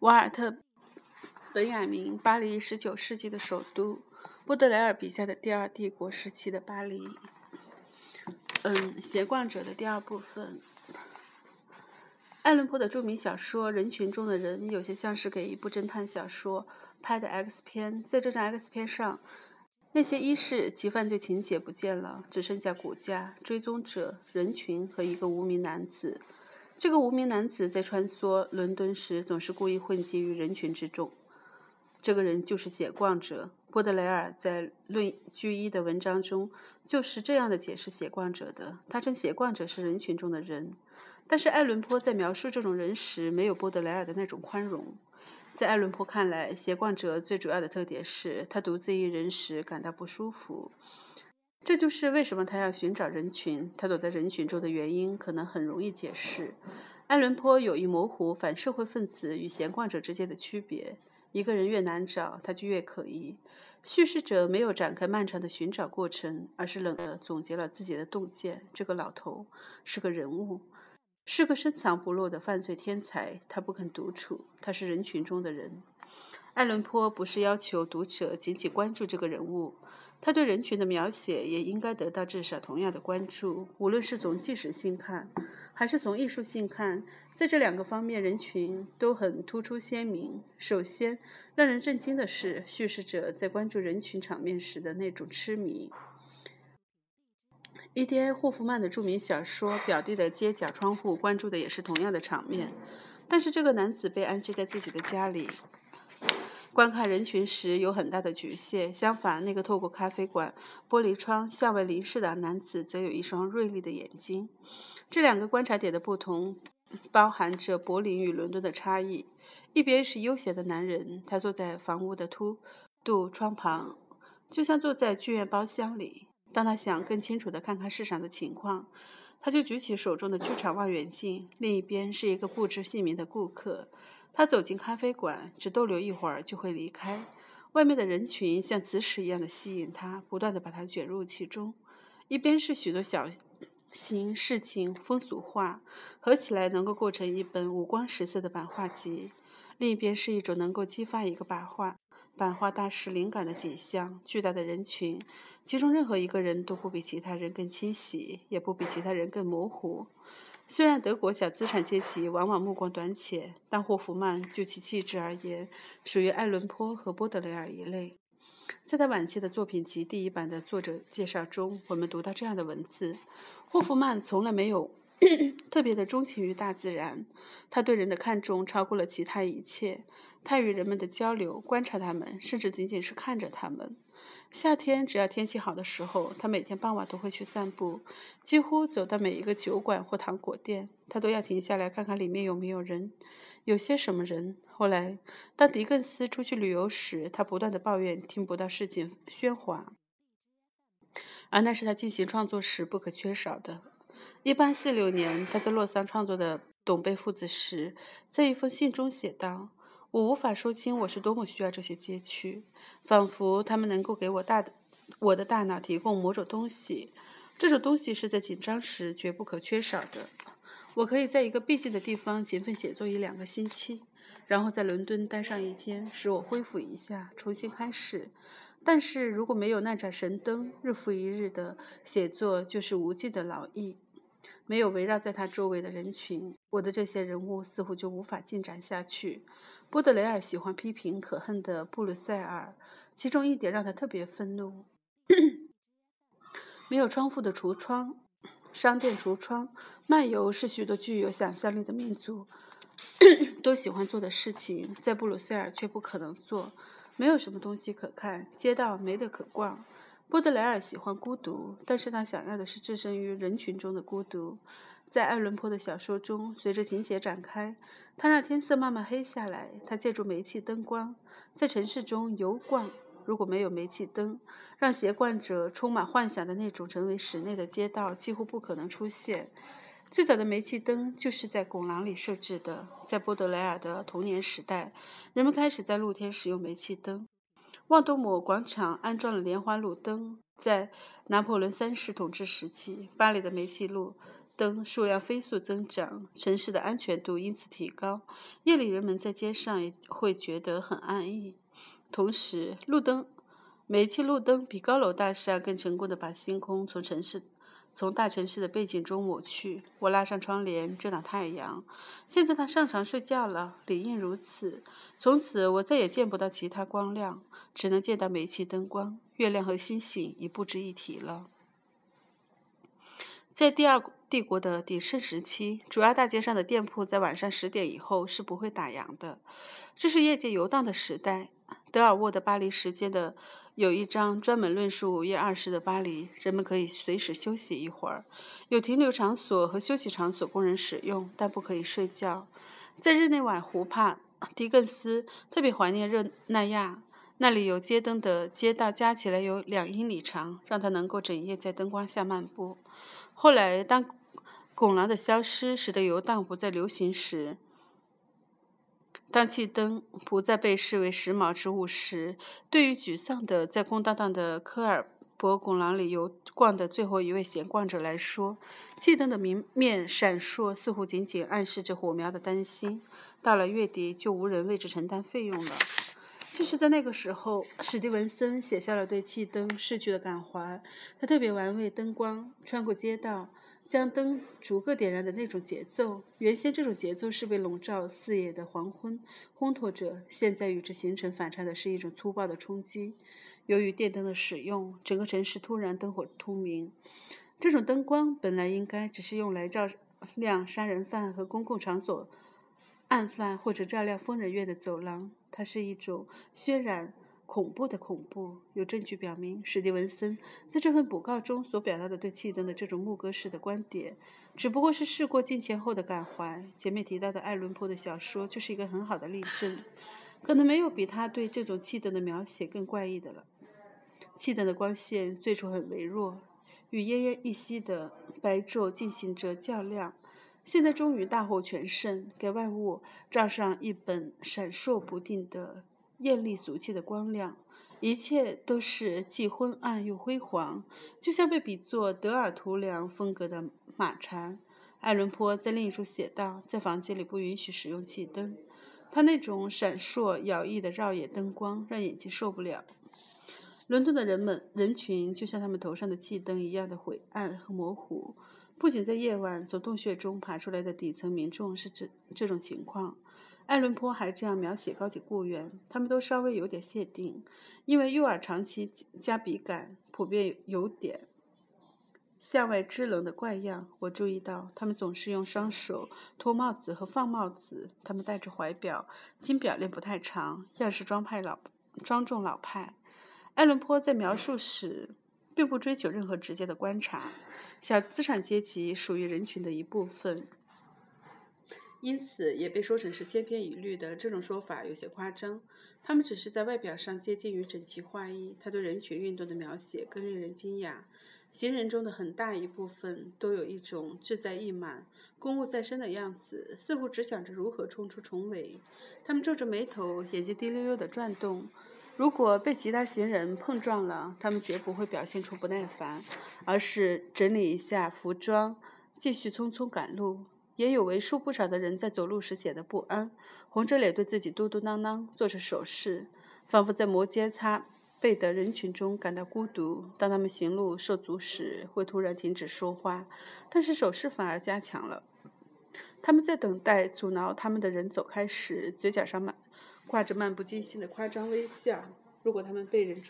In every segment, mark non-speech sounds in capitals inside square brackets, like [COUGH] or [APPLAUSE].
瓦尔特·本雅明，巴黎，十九世纪的首都，波德莱尔笔下的第二帝国时期的巴黎。嗯，斜逛者的第二部分。爱伦坡的著名小说《人群中的人》有些像是给一部侦探小说拍的 X 片。在这张 X 片上，那些衣饰及犯罪情节不见了，只剩下骨架、追踪者、人群和一个无名男子。这个无名男子在穿梭伦敦时，总是故意混迹于人群之中。这个人就是写逛者。波德雷尔在《论居一》的文章中就是这样的解释写逛者的。他称写逛者是人群中的人。但是爱伦坡在描述这种人时，没有波德莱尔的那种宽容。在爱伦坡看来，写逛者最主要的特点是他独自一人时感到不舒服。这就是为什么他要寻找人群。他躲在人群中的原因可能很容易解释。艾伦坡有意模糊反社会分子与闲逛者之间的区别。一个人越难找，他就越可疑。叙事者没有展开漫长的寻找过程，而是冷地总结了自己的洞见：这个老头是个人物，是个深藏不露的犯罪天才。他不肯独处，他是人群中的人。艾伦坡不是要求读者仅仅关注这个人物。他对人群的描写也应该得到至少同样的关注，无论是从纪实性看，还是从艺术性看，在这两个方面，人群都很突出鲜明。首先，让人震惊的是叙事者在关注人群场面时的那种痴迷。E.D.A. 霍夫曼的著名小说《表弟的街角窗户》关注的也是同样的场面，但是这个男子被安置在自己的家里。观看人群时有很大的局限，相反，那个透过咖啡馆玻璃窗向外凝视的男子则有一双锐利的眼睛。这两个观察点的不同，包含着柏林与伦敦的差异。一边是悠闲的男人，他坐在房屋的凸度窗旁，就像坐在剧院包厢里。当他想更清楚地看看市场的情况，他就举起手中的剧场望远镜。另一边是一个不知姓名的顾客。他走进咖啡馆，只逗留一会儿就会离开。外面的人群像磁石一样的吸引他，不断的把他卷入其中。一边是许多小型事情风俗画，合起来能够构成一本五光十色的版画集；另一边是一种能够激发一个版画版画大师灵感的景象。巨大的人群，其中任何一个人都不比其他人更清晰，也不比其他人更模糊。虽然德国小资产阶级往往目光短浅，但霍夫曼就其气质而言，属于爱伦坡和波德雷尔一类。在他晚期的作品集第一版的作者介绍中，我们读到这样的文字：霍夫曼从来没有 [CLEARS THROAT] 特别的钟情于大自然，他对人的看重超过了其他一切。他与人们的交流、观察他们，甚至仅仅是看着他们。夏天，只要天气好的时候，他每天傍晚都会去散步。几乎走到每一个酒馆或糖果店，他都要停下来看看里面有没有人，有些什么人。后来，当狄更斯出去旅游时，他不断的抱怨听不到市井喧哗，而那是他进行创作时不可缺少的。一八四六年，他在洛桑创作的《董贝父子》时，在一封信中写道。我无法说清我是多么需要这些街区，仿佛他们能够给我大的我的大脑提供某种东西。这种东西是在紧张时绝不可缺少的。我可以在一个僻静的地方勤奋写作一两个星期，然后在伦敦待上一天，使我恢复一下，重新开始。但是如果没有那盏神灯，日复一日的写作就是无尽的劳役。没有围绕在他周围的人群，我的这些人物似乎就无法进展下去。波德雷尔喜欢批评可恨的布鲁塞尔，其中一点让他特别愤怒：[COUGHS] 没有窗户的橱窗，商店橱窗。漫游是许多具有想象力的民族 [COUGHS] 都喜欢做的事情，在布鲁塞尔却不可能做。没有什么东西可看，街道没得可逛。波德莱尔喜欢孤独，但是他想要的是置身于人群中的孤独。在爱伦坡的小说中，随着情节展开，他让天色慢慢黑下来。他借助煤气灯光在城市中游逛。如果没有煤气灯，让斜逛者充满幻想的那种成为室内的街道几乎不可能出现。最早的煤气灯就是在拱廊里设置的。在波德莱尔的童年时代，人们开始在露天使用煤气灯。旺多姆广场安装了莲花路灯。在拿破仑三世统治时期，巴黎的煤气路灯数量飞速增长，城市的安全度因此提高。夜里人们在街上也会觉得很安逸。同时，路灯、煤气路灯比高楼大厦更成功的把星空从城市、从大城市的背景中抹去。我拉上窗帘遮挡太阳。现在他上床睡觉了，理应如此。从此，我再也见不到其他光亮，只能见到煤气灯光。月亮和星星已不值一提了。在第二帝国的鼎盛时期，主要大街上的店铺在晚上十点以后是不会打烊的，这是业界游荡的时代。德尔沃的巴黎时间的有一章专门论述午夜二时的巴黎，人们可以随时休息一会儿，有停留场所和休息场所供人使用，但不可以睡觉。在日内瓦湖畔，狄更斯特别怀念热那亚，那里有街灯的街道加起来有两英里长，让他能够整夜在灯光下漫步。后来，当拱廊的消失使得游荡不再流行时，当气灯不再被视为时髦之物时，对于沮丧的在空荡荡的科尔伯拱廊里游逛的最后一位闲逛者来说，气灯的明面闪烁似乎仅仅暗示着火苗的担心：到了月底就无人为之承担费用了。就是在那个时候，史蒂文森写下了对气灯逝去的感怀。他特别玩味灯光穿过街道，将灯逐个点燃的那种节奏。原先这种节奏是被笼罩四野的黄昏烘托着，现在与之形成反差的是一种粗暴的冲击。由于电灯的使用，整个城市突然灯火通明。这种灯光本来应该只是用来照亮杀人犯和公共场所案犯，或者照亮疯人院的走廊。它是一种渲染恐怖的恐怖。有证据表明，史蒂文森在这份补告中所表达的对气灯的这种牧歌式的观点，只不过是事过境迁后的感怀。前面提到的爱伦坡的小说就是一个很好的例证。可能没有比他对这种气灯的描写更怪异的了。气灯的光线最初很微弱，与奄奄一息的白昼进行着较量。现在终于大获全胜，给万物照上一本闪烁不定的艳丽俗气的光亮，一切都是既昏暗又辉煌，就像被比作德尔图良风格的马禅。爱伦坡在另一处写道：“在房间里不允许使用气灯，他那种闪烁摇曳的绕眼灯光让眼睛受不了。”伦敦的人们人群就像他们头上的气灯一样的晦暗和模糊。不仅在夜晚从洞穴中爬出来的底层民众是这这种情况，爱伦坡还这样描写高级雇员，他们都稍微有点谢顶，因为右耳长期加笔杆，普遍有点向外支棱的怪样。我注意到他们总是用双手脱帽子和放帽子，他们戴着怀表，金表链不太长，样式庄派老庄重老派。爱伦坡在描述时，并不追求任何直接的观察。小资产阶级属于人群的一部分，因此也被说成是千篇一律的。这种说法有些夸张。他们只是在外表上接近于整齐划一。他对人群运动的描写更令人惊讶。行人中的很大一部分都有一种志在意满、公务在身的样子，似乎只想着如何冲出重围。他们皱着眉头，眼睛滴溜溜地转动。如果被其他行人碰撞了，他们绝不会表现出不耐烦，而是整理一下服装，继续匆匆赶路。也有为数不少的人在走路时显得不安，红着脸对自己嘟嘟囔囔，做着手势，仿佛在摩肩擦背的人群中感到孤独。当他们行路受阻时，会突然停止说话，但是手势反而加强了。他们在等待阻挠他们的人走开时，嘴角上满。挂着漫不经心的夸张微笑。如果他们被人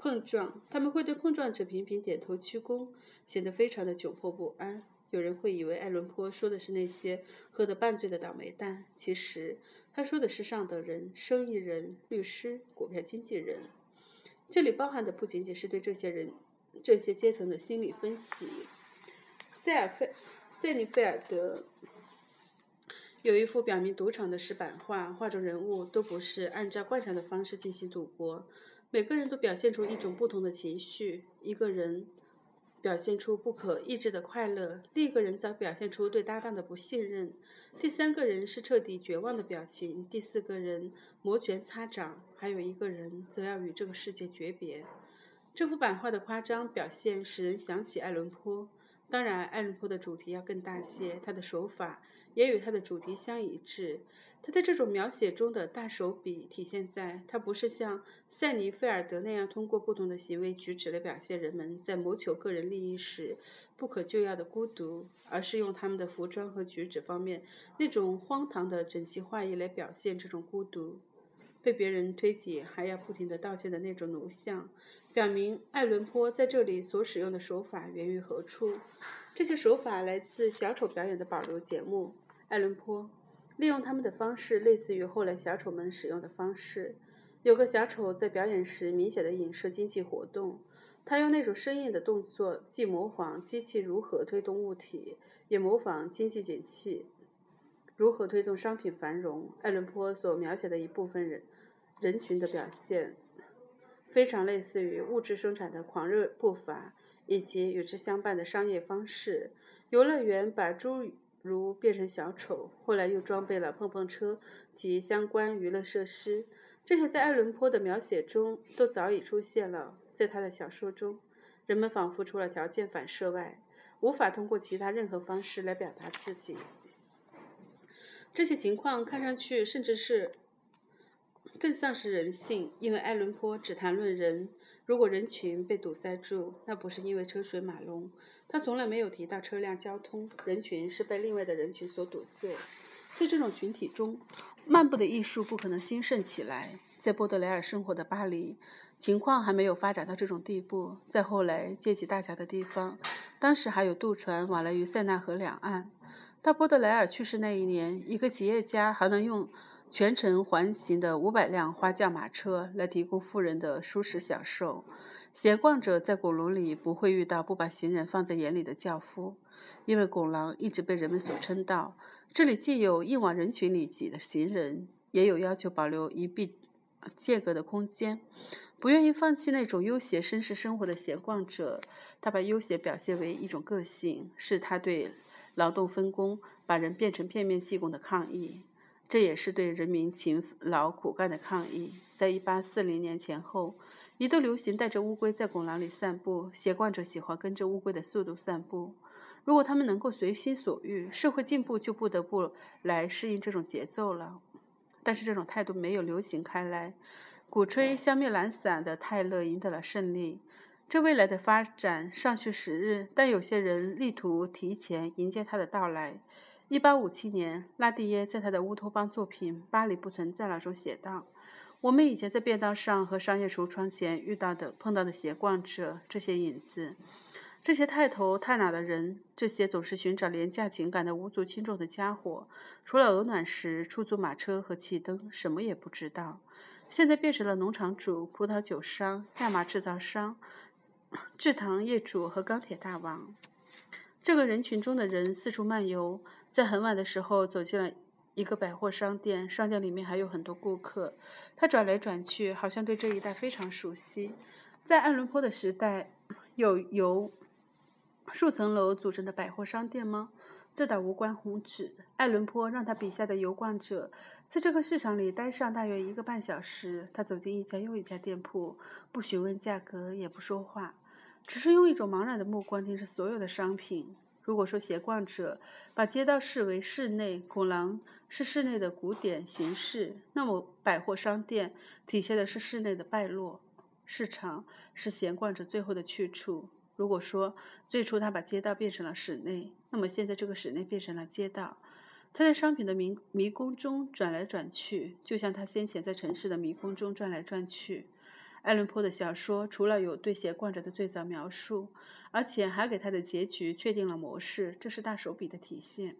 碰撞，他们会对碰撞者频频点头鞠躬，显得非常的窘迫不安。有人会以为爱伦坡说的是那些喝得半醉的倒霉蛋，其实他说的是上等人、生意人、律师、股票经纪人。这里包含的不仅仅是对这些人、这些阶层的心理分析。塞尔费塞尼菲尔德。有一幅表明赌场的石板画，画中人物都不是按照惯常的方式进行赌博，每个人都表现出一种不同的情绪。一个人表现出不可抑制的快乐，另一个人则表现出对搭档的不信任，第三个人是彻底绝望的表情，第四个人摩拳擦掌，还有一个人则要与这个世界诀别。这幅版画的夸张表现使人想起爱伦坡。当然，爱伦坡的主题要更大些，他的手法也与他的主题相一致。他在这种描写中的大手笔体现在，他不是像塞尼菲尔德那样通过不同的行为举止来表现人们在谋求个人利益时不可救药的孤独，而是用他们的服装和举止方面那种荒唐的整齐划一来表现这种孤独。被别人推挤还要不停地道歉的那种奴相，表明爱伦坡在这里所使用的手法源于何处。这些手法来自小丑表演的保留节目。爱伦坡。利用他们的方式类似于后来小丑们使用的方式。有个小丑在表演时明显的影射经济活动，他用那种生硬的动作，既模仿机器如何推动物体，也模仿经济景气如何推动商品繁荣。爱伦坡所描写的一部分人人群的表现，非常类似于物质生产的狂热步伐以及与之相伴的商业方式。游乐园把诸。如变成小丑，后来又装备了碰碰车及相关娱乐设施，这些在爱伦坡的描写中都早已出现了。在他的小说中，人们仿佛除了条件反射外，无法通过其他任何方式来表达自己。这些情况看上去甚至是更丧失人性，因为爱伦坡只谈论人。如果人群被堵塞住，那不是因为车水马龙，他从来没有提到车辆交通。人群是被另外的人群所堵塞。在这种群体中，漫步的艺术不可能兴盛起来。在波德莱尔生活的巴黎，情况还没有发展到这种地步。在后来阶级大桥的地方，当时还有渡船往来于塞纳河两岸。到波德莱尔去世那一年，一个企业家还能用。全程环行的五百辆花轿马车来提供富人的舒适享受。闲逛者在拱廊里不会遇到不把行人放在眼里的轿夫，因为拱廊一直被人们所称道。这里既有硬往人群里挤的行人，也有要求保留一臂间隔的空间，不愿意放弃那种悠闲绅士生活的闲逛者。他把悠闲表现为一种个性，是他对劳动分工把人变成片面技工的抗议。这也是对人民勤劳苦干的抗议。在一八四零年前后，一度流行带着乌龟在拱廊里散步。闲逛者喜欢跟着乌龟的速度散步。如果他们能够随心所欲，社会进步就不得不来适应这种节奏了。但是这种态度没有流行开来。鼓吹消灭懒散的泰勒赢得了胜利。这未来的发展尚需时日，但有些人力图提前迎接他的到来。一八五七年，拉蒂耶在他的乌托邦作品《巴黎不存在了》中写道：“我们以前在便道上和商业橱窗前遇到的、碰到的闲逛者，这些影子，这些太头太脑的人，这些总是寻找廉价情感的无足轻重的家伙，除了鹅卵石、出租马车和汽灯，什么也不知道。现在变成了农场主、葡萄酒商、亚麻制造商、制糖业主和钢铁大王。这个人群中的人四处漫游。”在很晚的时候，走进了一个百货商店，商店里面还有很多顾客。他转来转去，好像对这一带非常熟悉。在爱伦坡的时代，有由数层楼组成的百货商店吗？这倒无关宏旨。爱伦坡让他笔下的游逛者在这个市场里待上大约一个半小时。他走进一家又一家店铺，不询问价格，也不说话，只是用一种茫然的目光盯着所有的商品。如果说闲逛者把街道视为室内，拱廊是室内的古典形式，那么百货商店体现的是室内的败落。市场是闲逛者最后的去处。如果说最初他把街道变成了室内，那么现在这个室内变成了街道。他在商品的迷迷宫中转来转去，就像他先前在城市的迷宫中转来转去。爱伦坡的小说除了有对闲逛者的最早描述，而且还给他的结局确定了模式，这是大手笔的体现。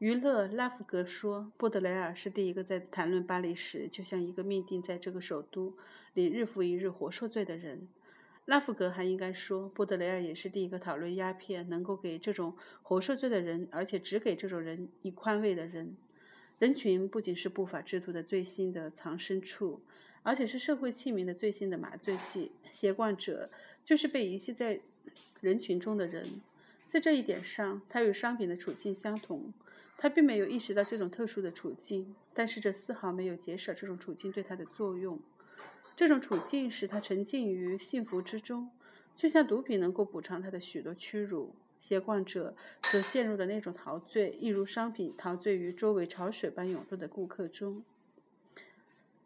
娱乐拉夫格说，波德莱尔是第一个在谈论巴黎时就像一个命定在这个首都里日复一日活受罪的人。拉夫格还应该说，波德莱尔也是第一个讨论鸦片能够给这种活受罪的人，而且只给这种人以宽慰的人。人群不仅是不法之徒的最新的藏身处。而且是社会器皿的最新的麻醉剂。斜逛者就是被遗弃在人群中的人，在这一点上，他与商品的处境相同。他并没有意识到这种特殊的处境，但是这丝毫没有减少这种处境对他的作用。这种处境使他沉浸于幸福之中，就像毒品能够补偿他的许多屈辱。携逛者所陷入的那种陶醉，一如商品陶醉于周围潮水般涌动的顾客中。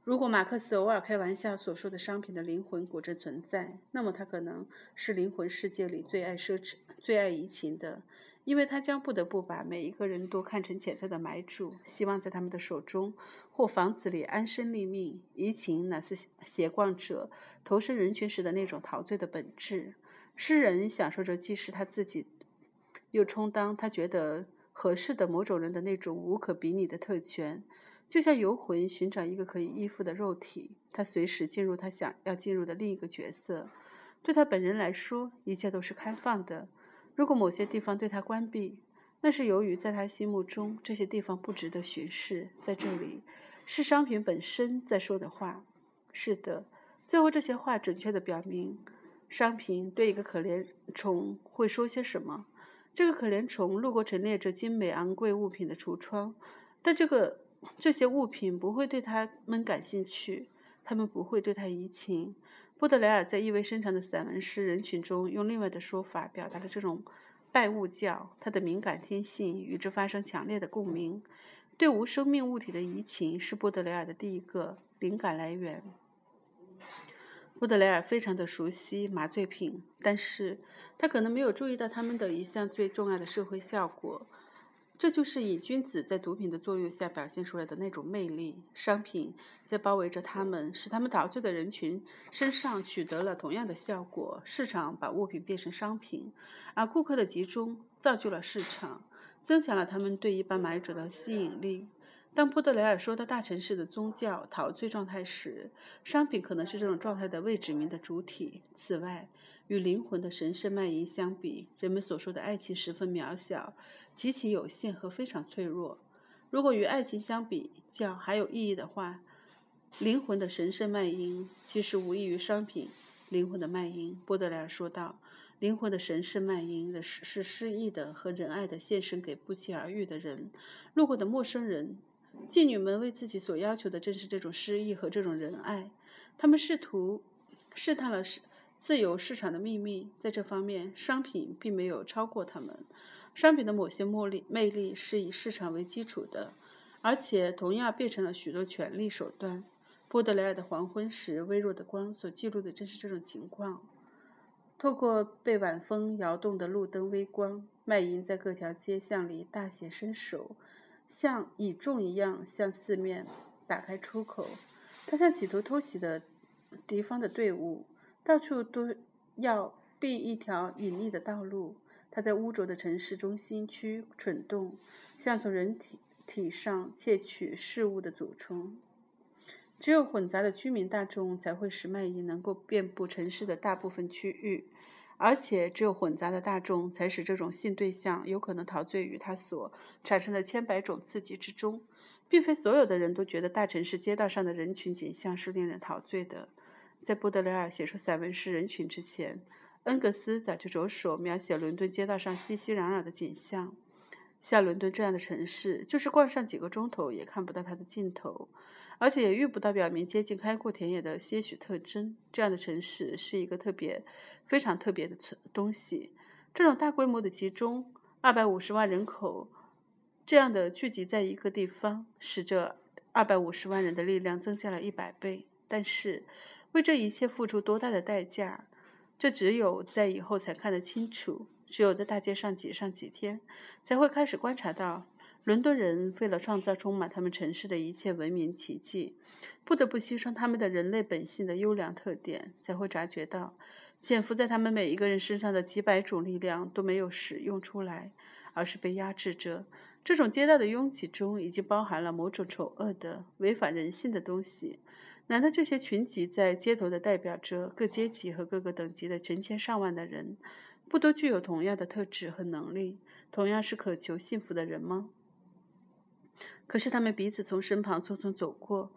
如果马克思偶尔开玩笑所说的商品的灵魂果真存在，那么他可能是灵魂世界里最爱奢侈、最爱移情的，因为他将不得不把每一个人都看成潜在的买主，希望在他们的手中或房子里安身立命。移情乃是闲逛者投身人群时的那种陶醉的本质。诗人享受着既是他自己，又充当他觉得合适的某种人的那种无可比拟的特权。就像游魂寻找一个可以依附的肉体，他随时进入他想要进入的另一个角色。对他本人来说，一切都是开放的。如果某些地方对他关闭，那是由于在他心目中这些地方不值得巡视。在这里，是商品本身在说的话。是的，最后这些话准确地表明，商品对一个可怜虫会说些什么。这个可怜虫路过陈列着精美昂贵物品的橱窗，但这个。这些物品不会对他们感兴趣，他们不会对他移情。波德莱尔在意味深长的散文诗人群中，用另外的说法表达了这种拜物教。他的敏感天性与之发生强烈的共鸣。对无生命物体的移情是波德莱尔的第一个灵感来源。波德莱尔非常的熟悉麻醉品，但是他可能没有注意到他们的一项最重要的社会效果。这就是瘾君子在毒品的作用下表现出来的那种魅力。商品在包围着他们，使他们陶醉的人群身上取得了同样的效果。市场把物品变成商品，而顾客的集中造就了市场，增强了他们对一般买者的吸引力。当波德莱尔说到大城市的宗教陶醉状态时，商品可能是这种状态的未指明的主体。此外，与灵魂的神圣卖淫相比，人们所说的爱情十分渺小、极其有限和非常脆弱。如果与爱情相比较还有意义的话，灵魂的神圣卖淫其实无异于商品。灵魂的卖淫，波德莱尔说道：“灵魂的神圣卖淫的是是诗意的和仁爱的献身给不期而遇的人、路过的陌生人。”妓女们为自己所要求的正是这种诗意和这种仁爱。他们试图试探了市自由市场的秘密，在这方面，商品并没有超过他们。商品的某些魅力魅力是以市场为基础的，而且同样变成了许多权力手段。波德莱尔的黄昏时微弱的光所记录的正是这种情况。透过被晚风摇动的路灯微光，卖淫在各条街巷里大显身手。像蚁众一样向四面打开出口，他像企图偷袭的敌方的队伍，到处都要避一条隐匿的道路。他在污浊的城市中心区蠢动，像从人体体上窃取事物的祖虫。只有混杂的居民大众才会使卖淫能够遍布城市的大部分区域。而且，只有混杂的大众才使这种性对象有可能陶醉于他所产生的千百种刺激之中，并非所有的人都觉得大城市街道上的人群景象是令人陶醉的。在波德雷尔写出散文诗人群之前，恩格斯早就着手描写伦敦街道上熙熙攘攘的景象。像伦敦这样的城市，就是逛上几个钟头也看不到它的尽头，而且也遇不到表明接近开阔田野的些许特征。这样的城市是一个特别、非常特别的存东西。这种大规模的集中，二百五十万人口这样的聚集在一个地方，使这二百五十万人的力量增加了一百倍。但是，为这一切付出多大的代价，这只有在以后才看得清楚。只有在大街上挤上几天，才会开始观察到，伦敦人为了创造充满他们城市的一切文明奇迹，不得不牺牲他们的人类本性的优良特点；才会察觉到，潜伏在他们每一个人身上的几百种力量都没有使用出来，而是被压制着。这种街道的拥挤中，已经包含了某种丑恶的、违反人性的东西。难道这些群集在街头的代表着各阶级和各个等级的成千上万的人？不都具有同样的特质和能力，同样是渴求幸福的人吗？可是他们彼此从身旁匆匆走过，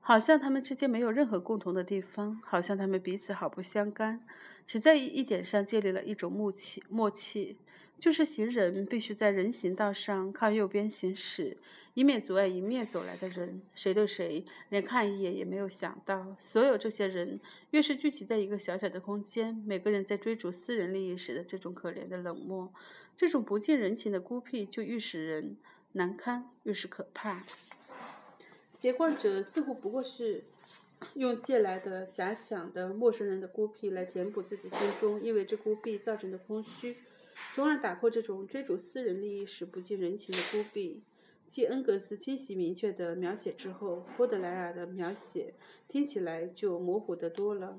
好像他们之间没有任何共同的地方，好像他们彼此毫不相干，只在一点上建立了一种默契。默契就是行人必须在人行道上靠右边行驶，以免阻碍迎面走来的人。谁对谁连看一眼也没有想到。所有这些人越是聚集在一个小小的空间，每个人在追逐私人利益时的这种可怜的冷漠，这种不近人情的孤僻，就愈使人难堪，越是可怕。携逛者似乎不过是用借来的假想的陌生人的孤僻来填补自己心中因为这孤僻造成的空虚。从而打破这种追逐私人利益时不近人情的孤僻。继恩格斯清晰明确的描写之后，波德莱尔的描写听起来就模糊得多了。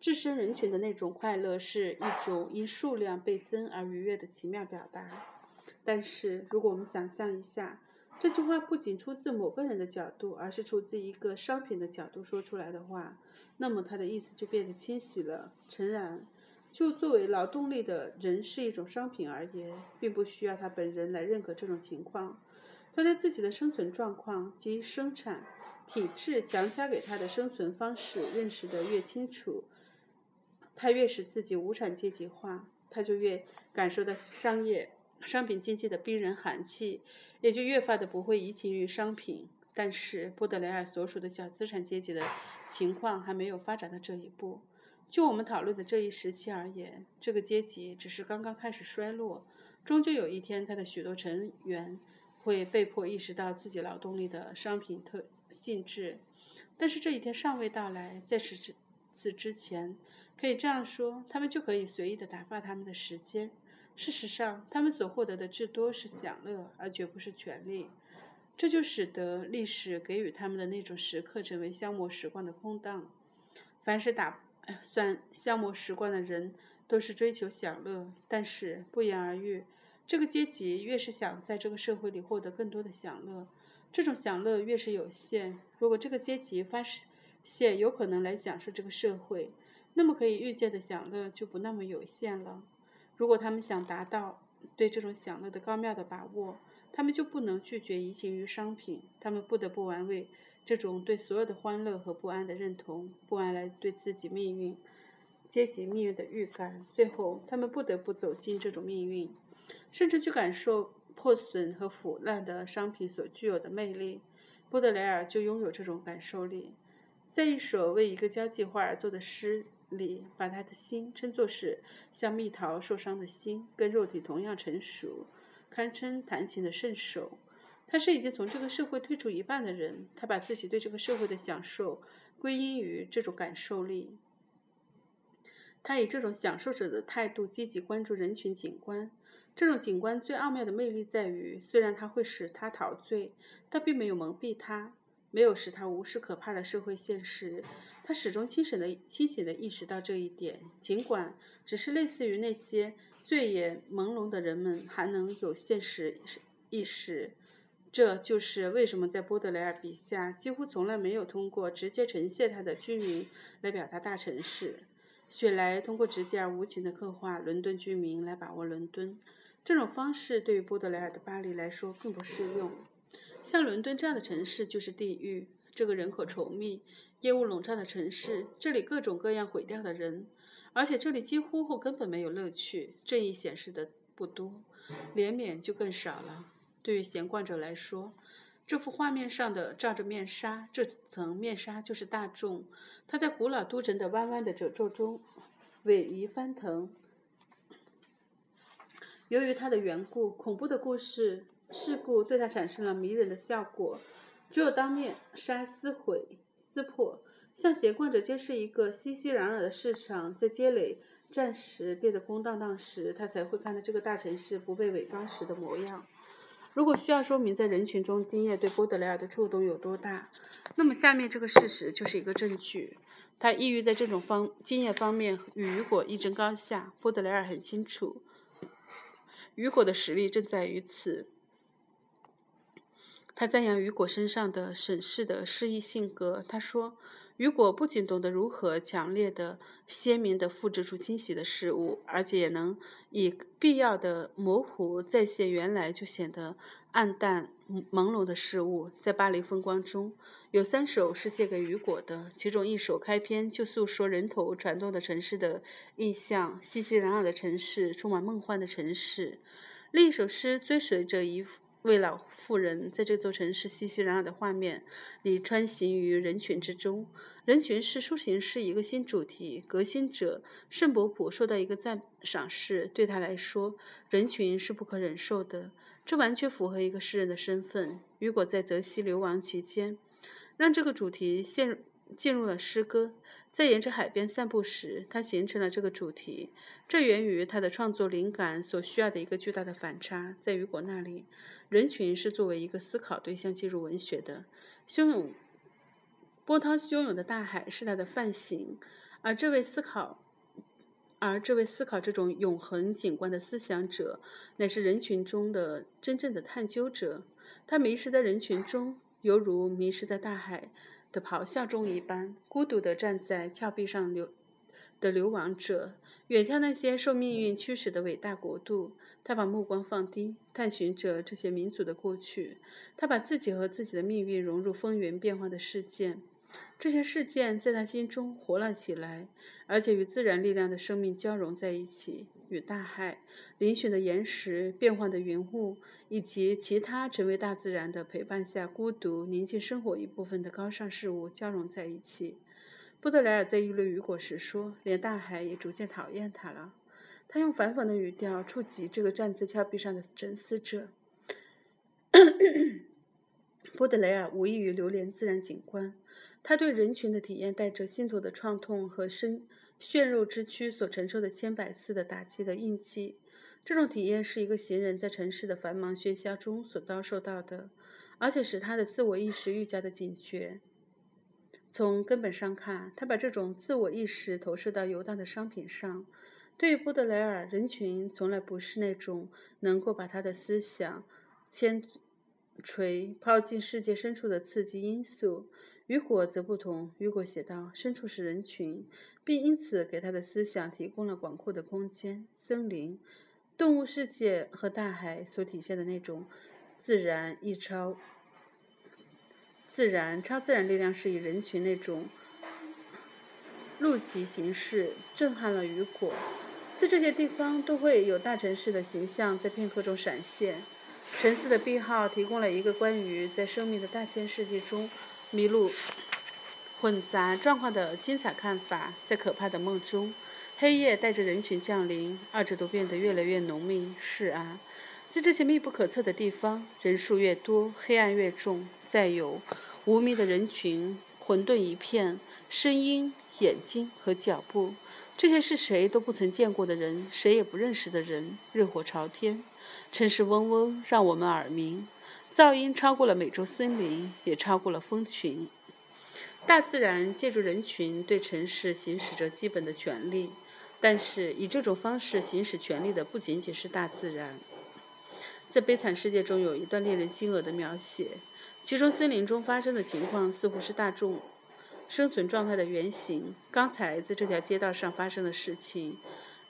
置身人群的那种快乐是一种因数量倍增而愉悦的奇妙表达。但是，如果我们想象一下，这句话不仅出自某个人的角度，而是出自一个商品的角度说出来的话，那么它的意思就变得清晰了。诚然。就作为劳动力的人是一种商品而言，并不需要他本人来认可这种情况。他对自己的生存状况及生产体制强加给他的生存方式认识得越清楚，他越使自己无产阶级化，他就越感受到商业商品经济的逼人寒气，也就越发的不会移情于商品。但是波德雷尔所属的小资产阶级的情况还没有发展到这一步。就我们讨论的这一时期而言，这个阶级只是刚刚开始衰落，终究有一天，他的许多成员会被迫意识到自己劳动力的商品特性质。但是这一天尚未到来，在此之此之前，可以这样说，他们就可以随意的打发他们的时间。事实上，他们所获得的至多是享乐，而绝不是权利。这就使得历史给予他们的那种时刻成为消磨时光的空档。凡是打。算消磨时光的人都是追求享乐，但是不言而喻，这个阶级越是想在这个社会里获得更多的享乐，这种享乐越是有限。如果这个阶级发现有可能来享受这个社会，那么可以预见的享乐就不那么有限了。如果他们想达到对这种享乐的高妙的把握，他们就不能拒绝移情于商品，他们不得不玩味。这种对所有的欢乐和不安的认同，不安来对自己命运、阶级命运的预感，最后他们不得不走进这种命运，甚至去感受破损和腐烂的商品所具有的魅力。波德莱尔就拥有这种感受力，在一首为一个交际花而作的诗里，把他的心称作是像蜜桃受伤的心，跟肉体同样成熟，堪称弹琴的圣手。他是已经从这个社会退出一半的人，他把自己对这个社会的享受归因于这种感受力。他以这种享受者的态度积极关注人群景观。这种景观最奥妙的魅力在于，虽然它会使他陶醉，但并没有蒙蔽他，没有使他无视可怕的社会现实。他始终清醒的、清醒的意识到这一点，尽管只是类似于那些醉眼朦胧的人们还能有现实意识。这就是为什么在波德莱尔笔下几乎从来没有通过直接呈现他的居民来表达大城市。雪莱通过直接而无情的刻画伦敦居民来把握伦敦，这种方式对于波德莱尔的巴黎来说更不适用。像伦敦这样的城市就是地狱，这个人口稠密、烟雾笼罩的城市，这里各种各样毁掉的人，而且这里几乎或根本没有乐趣。正义显示的不多，怜悯就更少了。对于闲逛者来说，这幅画面上的罩着面纱，这层面纱就是大众。它在古老都城的弯弯的褶皱中逶迤翻腾。由于它的缘故，恐怖的故事事故对它产生了迷人的效果。只有当面纱撕毁、撕破，向闲逛者揭示一个熙熙攘攘的市场在街垒暂时变得空荡荡时，他才会看到这个大城市不被伪装时的模样。如果需要说明在人群中经验对波德莱尔的触动有多大，那么下面这个事实就是一个证据。他抑郁在这种方经验方面与雨果一争高下。波德莱尔很清楚，雨果的实力正在于此。他赞扬雨果身上的审视的诗意性格。他说：“雨果不仅懂得如何强烈的、鲜明的复制出惊喜的事物，而且也能以必要的模糊再现原来就显得暗淡朦胧的事物。在《巴黎风光》中有三首是献给雨果的，其中一首开篇就诉说人头攒动的城市的意象，熙熙攘攘的城市，充满梦幻的城市；另一首诗追随着一。为老妇人在这座城市熙熙攘攘的画面里穿行于人群之中，人群是抒情诗一个新主题。革新者圣伯普受到一个赞赏是，对他来说，人群是不可忍受的。这完全符合一个诗人的身份。雨果在泽西流亡期间，让这个主题陷入。进入了诗歌，在沿着海边散步时，他形成了这个主题。这源于他的创作灵感所需要的一个巨大的反差。在雨果那里，人群是作为一个思考对象进入文学的。汹涌、波涛汹涌的大海是他的范型，而这位思考，而这位思考这种永恒景观的思想者，乃是人群中的真正的探究者。他迷失在人群中，犹如迷失在大海。的咆哮中一般，孤独地站在峭壁上流的流亡者，远眺那些受命运驱使的伟大国度。他把目光放低，探寻着这些民族的过去。他把自己和自己的命运融入风云变幻的事件。这些事件在他心中活了起来，而且与自然力量的生命交融在一起，与大海、嶙峋的岩石、变幻的云雾以及其他成为大自然的陪伴下孤独宁静生活一部分的高尚事物交融在一起。布德莱尔在议论雨果时说：“连大海也逐渐讨厌他了。”他用反讽的语调触及这个站在峭壁上的沉思者。[COUGHS] 波德雷尔无异于流连自然景观。他对人群的体验带着心头的创痛和深血肉之躯所承受的千百次的打击的印记。这种体验是一个行人在城市的繁忙喧嚣中所遭受到的，而且使他的自我意识愈加的警觉。从根本上看，他把这种自我意识投射到游荡的商品上。对于波德莱尔，人群从来不是那种能够把他的思想牵锤抛进世界深处的刺激因素。雨果则不同。雨果写道：“深处是人群，并因此给他的思想提供了广阔的空间。森林、动物世界和大海所体现的那种自然异超、自然超自然力量，是以人群那种路级形式震撼了雨果。在这些地方，都会有大城市的形象在片刻中闪现。沉思的病号提供了一个关于在生命的大千世界中。”迷路、混杂状况的精彩看法，在可怕的梦中，黑夜带着人群降临，二者都变得越来越浓密。是啊，在这些密不可测的地方，人数越多，黑暗越重。再有，无名的人群，混沌一片，声音、眼睛和脚步，这些是谁都不曾见过的人，谁也不认识的人，热火朝天，城市嗡嗡，让我们耳鸣。噪音超过了美洲森林，也超过了蜂群。大自然借助人群对城市行使着基本的权利，但是以这种方式行使权利的不仅仅是大自然。在《悲惨世界》中有一段令人惊愕的描写，其中森林中发生的情况似乎是大众生存状态的原型。刚才在这条街道上发生的事情，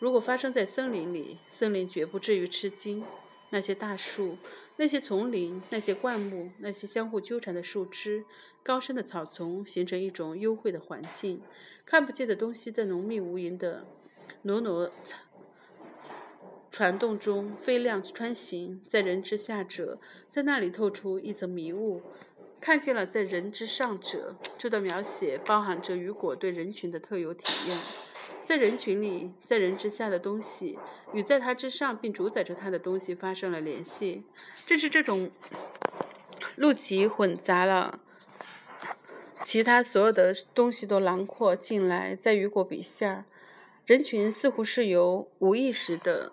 如果发生在森林里，森林绝不至于吃惊。那些大树。那些丛林，那些灌木，那些相互纠缠的树枝，高深的草丛，形成一种幽会的环境。看不见的东西在浓密无垠的挪挪传动中飞亮穿行，在人之下者，在那里透出一层迷雾，看见了在人之上者。这段描写包含着雨果对人群的特有体验。在人群里，在人之下的东西与在他之上并主宰着他的东西发生了联系。正是这种路奇混杂了其他所有的东西都囊括进来。在雨果笔下，人群似乎是由无意识的、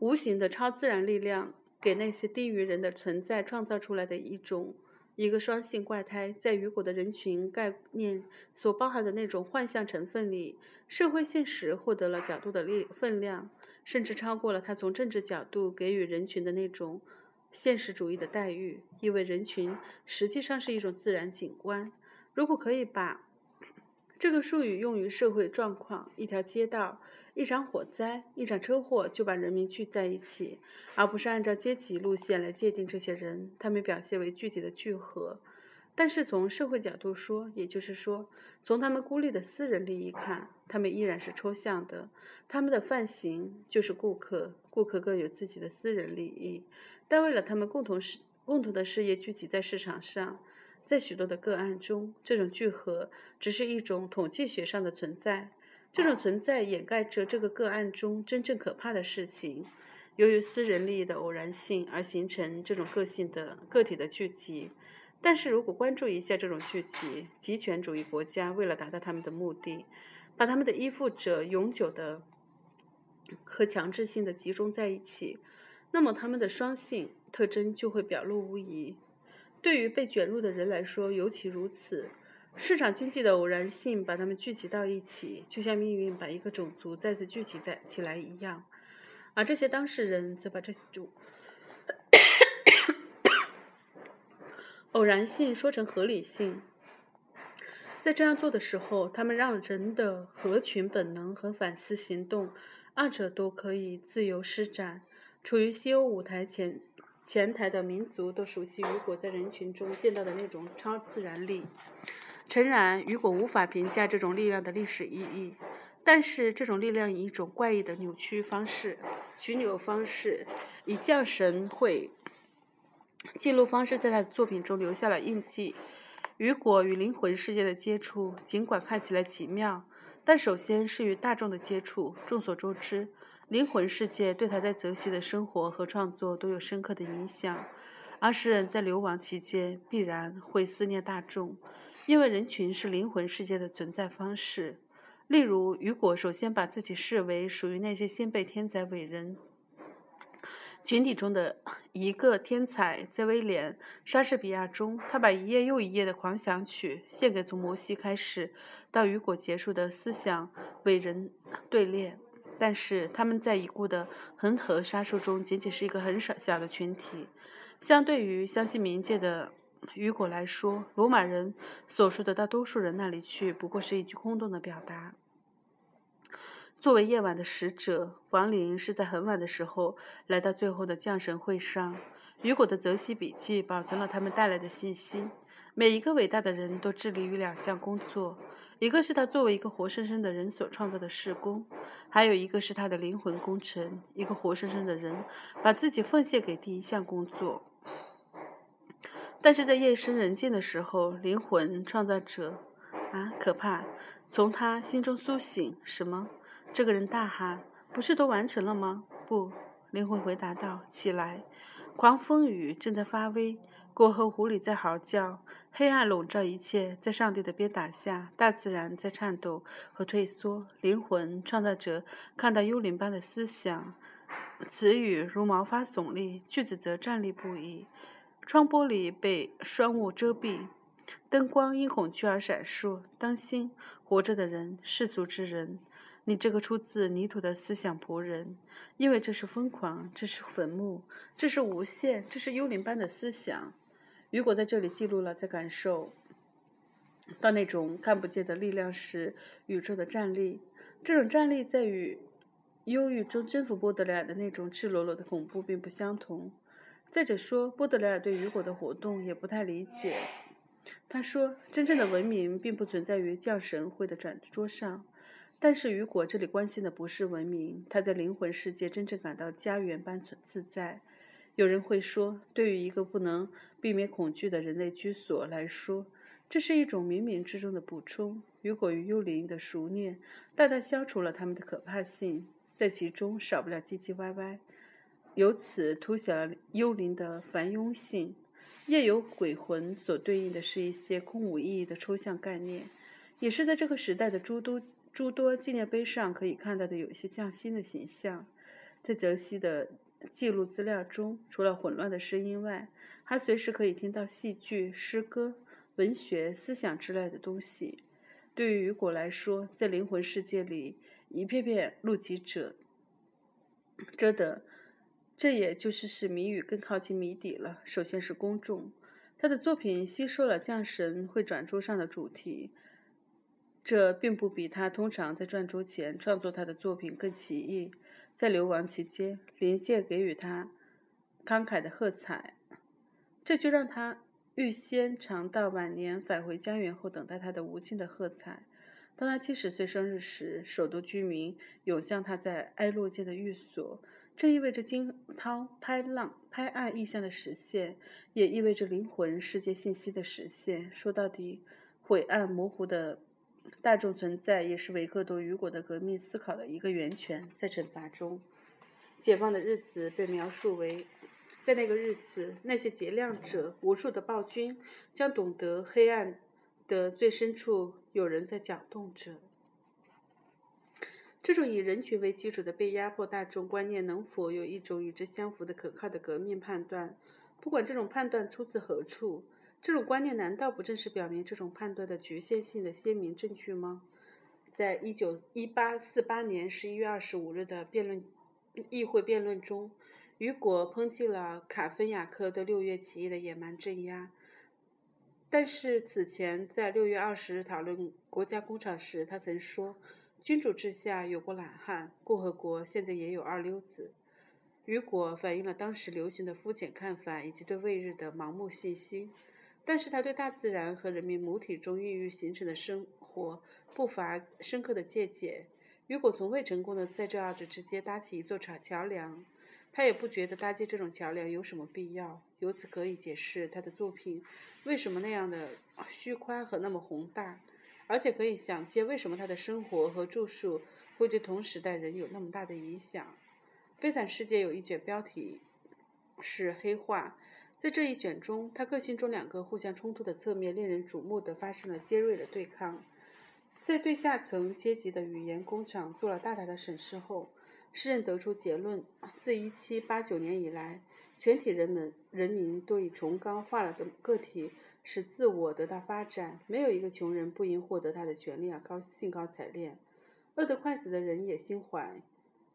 无形的超自然力量给那些低于人的存在创造出来的一种。一个双性怪胎，在雨果的人群概念所包含的那种幻象成分里，社会现实获得了角度的力分量，甚至超过了他从政治角度给予人群的那种现实主义的待遇。因为人群实际上是一种自然景观，如果可以把这个术语用于社会状况，一条街道、一场火灾、一场车祸就把人民聚在一起，而不是按照阶级路线来界定这些人，他们表现为具体的聚合。但是从社会角度说，也就是说，从他们孤立的私人利益看，他们依然是抽象的。他们的范型就是顾客，顾客各有自己的私人利益，但为了他们共同事共同的事业聚集在市场上。在许多的个案中，这种聚合只是一种统计学上的存在。这种存在掩盖着这个个案中真正可怕的事情。由于私人利益的偶然性而形成这种个性的个体的聚集。但是如果关注一下这种聚集，极权主义国家为了达到他们的目的，把他们的依附者永久的和强制性的集中在一起，那么他们的双性特征就会表露无遗。对于被卷入的人来说，尤其如此。市场经济的偶然性把他们聚集到一起，就像命运把一个种族再次聚集在起来一样。而这些当事人则把这种偶然性说成合理性。在这样做的时候，他们让人的合群本能和反思行动，二者都可以自由施展。处于西欧舞台前。前台的民族都熟悉雨果在人群中见到的那种超自然力。诚然，雨果无法评价这种力量的历史意义，但是这种力量以一种怪异的扭曲方式、曲扭方式，以降神会记录方式，在他的作品中留下了印记。雨果与灵魂世界的接触，尽管看起来奇妙，但首先是与大众的接触。众所周知。灵魂世界对他在泽西的生活和创作都有深刻的影响，而诗人在流亡期间必然会思念大众，因为人群是灵魂世界的存在方式。例如，雨果首先把自己视为属于那些先辈天才伟人群体中的 [SNIFFS] 一个天才，在威廉·莎士比亚中，他把一页又一页的狂想曲献给从摩西开始到雨果结束的思想伟人 [SNIFFS] 队列。但是他们在已故的恒河杀手中仅仅是一个很少小的群体，相对于相信冥界的雨果来说，罗马人所说的到多数人那里去不过是一句空洞的表达。作为夜晚的使者，亡灵是在很晚的时候来到最后的降神会上。雨果的泽西笔记保存了他们带来的信息。每一个伟大的人都致力于两项工作。一个是他作为一个活生生的人所创造的事工，还有一个是他的灵魂工程。一个活生生的人把自己奉献给第一项工作，但是在夜深人静的时候，灵魂创造者啊，可怕！从他心中苏醒什么？这个人大喊：“不是都完成了吗？”不，灵魂回答道：“起来！狂风雨正在发威。”过后，狐狸在嚎叫，黑暗笼罩一切。在上帝的鞭打下，大自然在颤抖和退缩。灵魂创造者看到幽灵般的思想，词语如毛发耸立，句子则站立不已。窗玻璃被霜雾遮蔽，灯光因恐惧而闪烁。当心，活着的人，世俗之人，你这个出自泥土的思想仆人，因为这是疯狂，这是坟墓，这是无限，这是幽灵般的思想。雨果在这里记录了在感受到那种看不见的力量时，宇宙的站立。这种站立在与忧郁中征服波德莱尔的那种赤裸裸的恐怖并不相同。再者说，波德莱尔对雨果的活动也不太理解。他说：“真正的文明并不存在于降神会的转桌上。”但是雨果这里关心的不是文明，他在灵魂世界真正感到家园般存自在。有人会说，对于一个不能避免恐惧的人类居所来说，这是一种冥冥之中的补充。雨果与幽灵的熟念大大消除了他们的可怕性，在其中少不了唧唧歪歪，由此凸显了幽灵的繁庸性。夜游鬼魂所对应的是一些空无意义的抽象概念，也是在这个时代的诸多诸多纪念碑上可以看到的有些匠心的形象，在泽西的。记录资料中，除了混乱的声音外，还随时可以听到戏剧、诗歌、文学、思想之类的东西。对于雨果来说，在灵魂世界里，一片片目击者，[COUGHS] 这的，这也就是使谜语更靠近谜底了。首先是公众，他的作品吸收了降神会转珠上的主题，这并不比他通常在转珠前创作他的作品更奇异。在流亡期间，灵界给予他慷慨的喝彩，这就让他预先尝到晚年返回家园后等待他的无尽的喝彩。当他七十岁生日时，首都居民涌向他在埃洛界的寓所，这意味着惊涛拍浪、拍岸意象的实现，也意味着灵魂世界信息的实现。说到底，晦暗模糊的。大众存在也是维克多·雨果的革命思考的一个源泉。在惩罚中，解放的日子被描述为，在那个日子，那些劫量者、无数的暴君将懂得黑暗的最深处有人在搅动着。这种以人群为基础的被压迫大众观念，能否有一种与之相符的可靠的革命判断？不管这种判断出自何处。这种观念难道不正是表明这种判断的局限性的鲜明证据吗？在一九一八四八年十一月二十五日的辩论议会辩论中，雨果抨击了卡芬雅克对六月起义的野蛮镇压。但是此前在六月二十日讨论国家工厂时，他曾说：“君主制下有过懒汉，共和国现在也有二流子。”雨果反映了当时流行的肤浅看法以及对未日的盲目信心。但是他对大自然和人民母体中孕育形成的生活不乏深刻的见解。雨果从未成功的在这二者之间搭起一座桥桥梁，他也不觉得搭建这种桥梁有什么必要。由此可以解释他的作品为什么那样的虚夸和那么宏大，而且可以想见为什么他的生活和著述会对同时代人有那么大的影响。《悲惨世界》有一卷标题是黑化。在这一卷中，他个性中两个互相冲突的侧面令人瞩目的发生了尖锐的对抗。在对下层阶级的语言工厂做了大胆的审视后，诗人得出结论：自1789年以来，全体人们人民都以崇高化了的个体使自我得到发展，没有一个穷人不因获得他的权利而高兴高采烈。饿得快死的人也心怀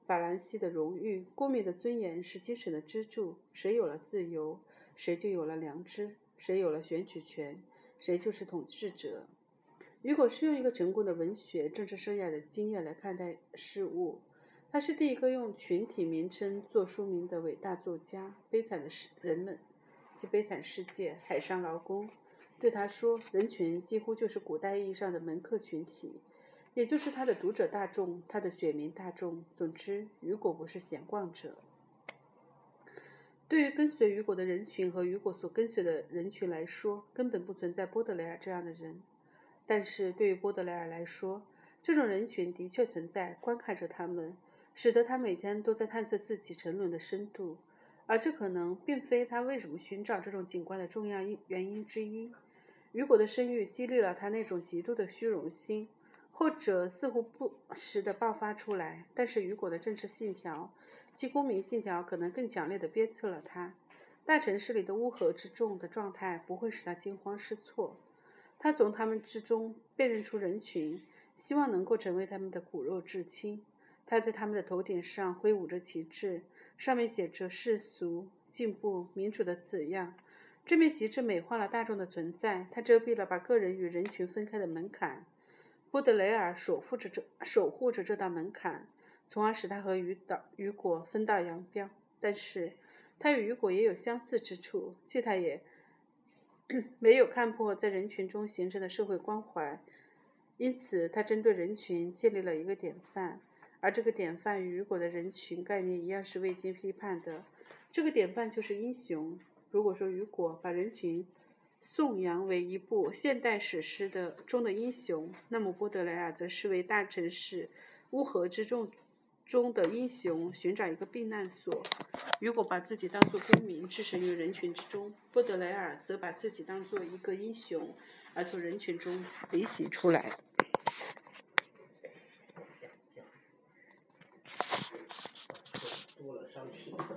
法兰西的荣誉，公民的尊严是精神的支柱。谁有了自由？谁就有了良知，谁有了选举权，谁就是统治者。如果是用一个成功的文学政治生涯的经验来看待事物，他是第一个用群体名称做书名的伟大作家。悲惨的世人们，即悲惨世界，海上劳工，对他说，人群几乎就是古代意义上的门客群体，也就是他的读者大众，他的选民大众。总之，雨果不是闲逛者。对于跟随雨果的人群和雨果所跟随的人群来说，根本不存在波德莱尔这样的人。但是对于波德莱尔来说，这种人群的确存在，观看着他们，使得他每天都在探测自己沉沦的深度。而这可能并非他为什么寻找这种景观的重要因原因之一。雨果的声誉激励了他那种极度的虚荣心。或者似乎不时地爆发出来，但是雨果的政治信条及公民信条可能更强烈地鞭策了他。大城市里的乌合之众的状态不会使他惊慌失措。他从他们之中辨认出人群，希望能够成为他们的骨肉至亲。他在他们的头顶上挥舞着旗帜，上面写着世俗、进步、民主的字样。这面旗帜美化了大众的存在，它遮蔽了把个人与人群分开的门槛。布德雷尔守护着这守护着这道门槛，从而使他和雨岛雨果分道扬镳。但是，他与雨果也有相似之处，即他也 [CLEARS THROAT] 没有看破在人群中形成的社会关怀。因此，他针对人群建立了一个典范，而这个典范与雨果的人群概念一样是未经批判的。这个典范就是英雄。如果说雨果把人群，颂扬为一部现代史诗的中的英雄，那么波德莱尔则视为大城市乌合之众中的英雄，寻找一个避难所。雨果把自己当作公民，置身于人群之中，波德莱尔则把自己当作一个英雄，而从人群中离席出来。多了伤心。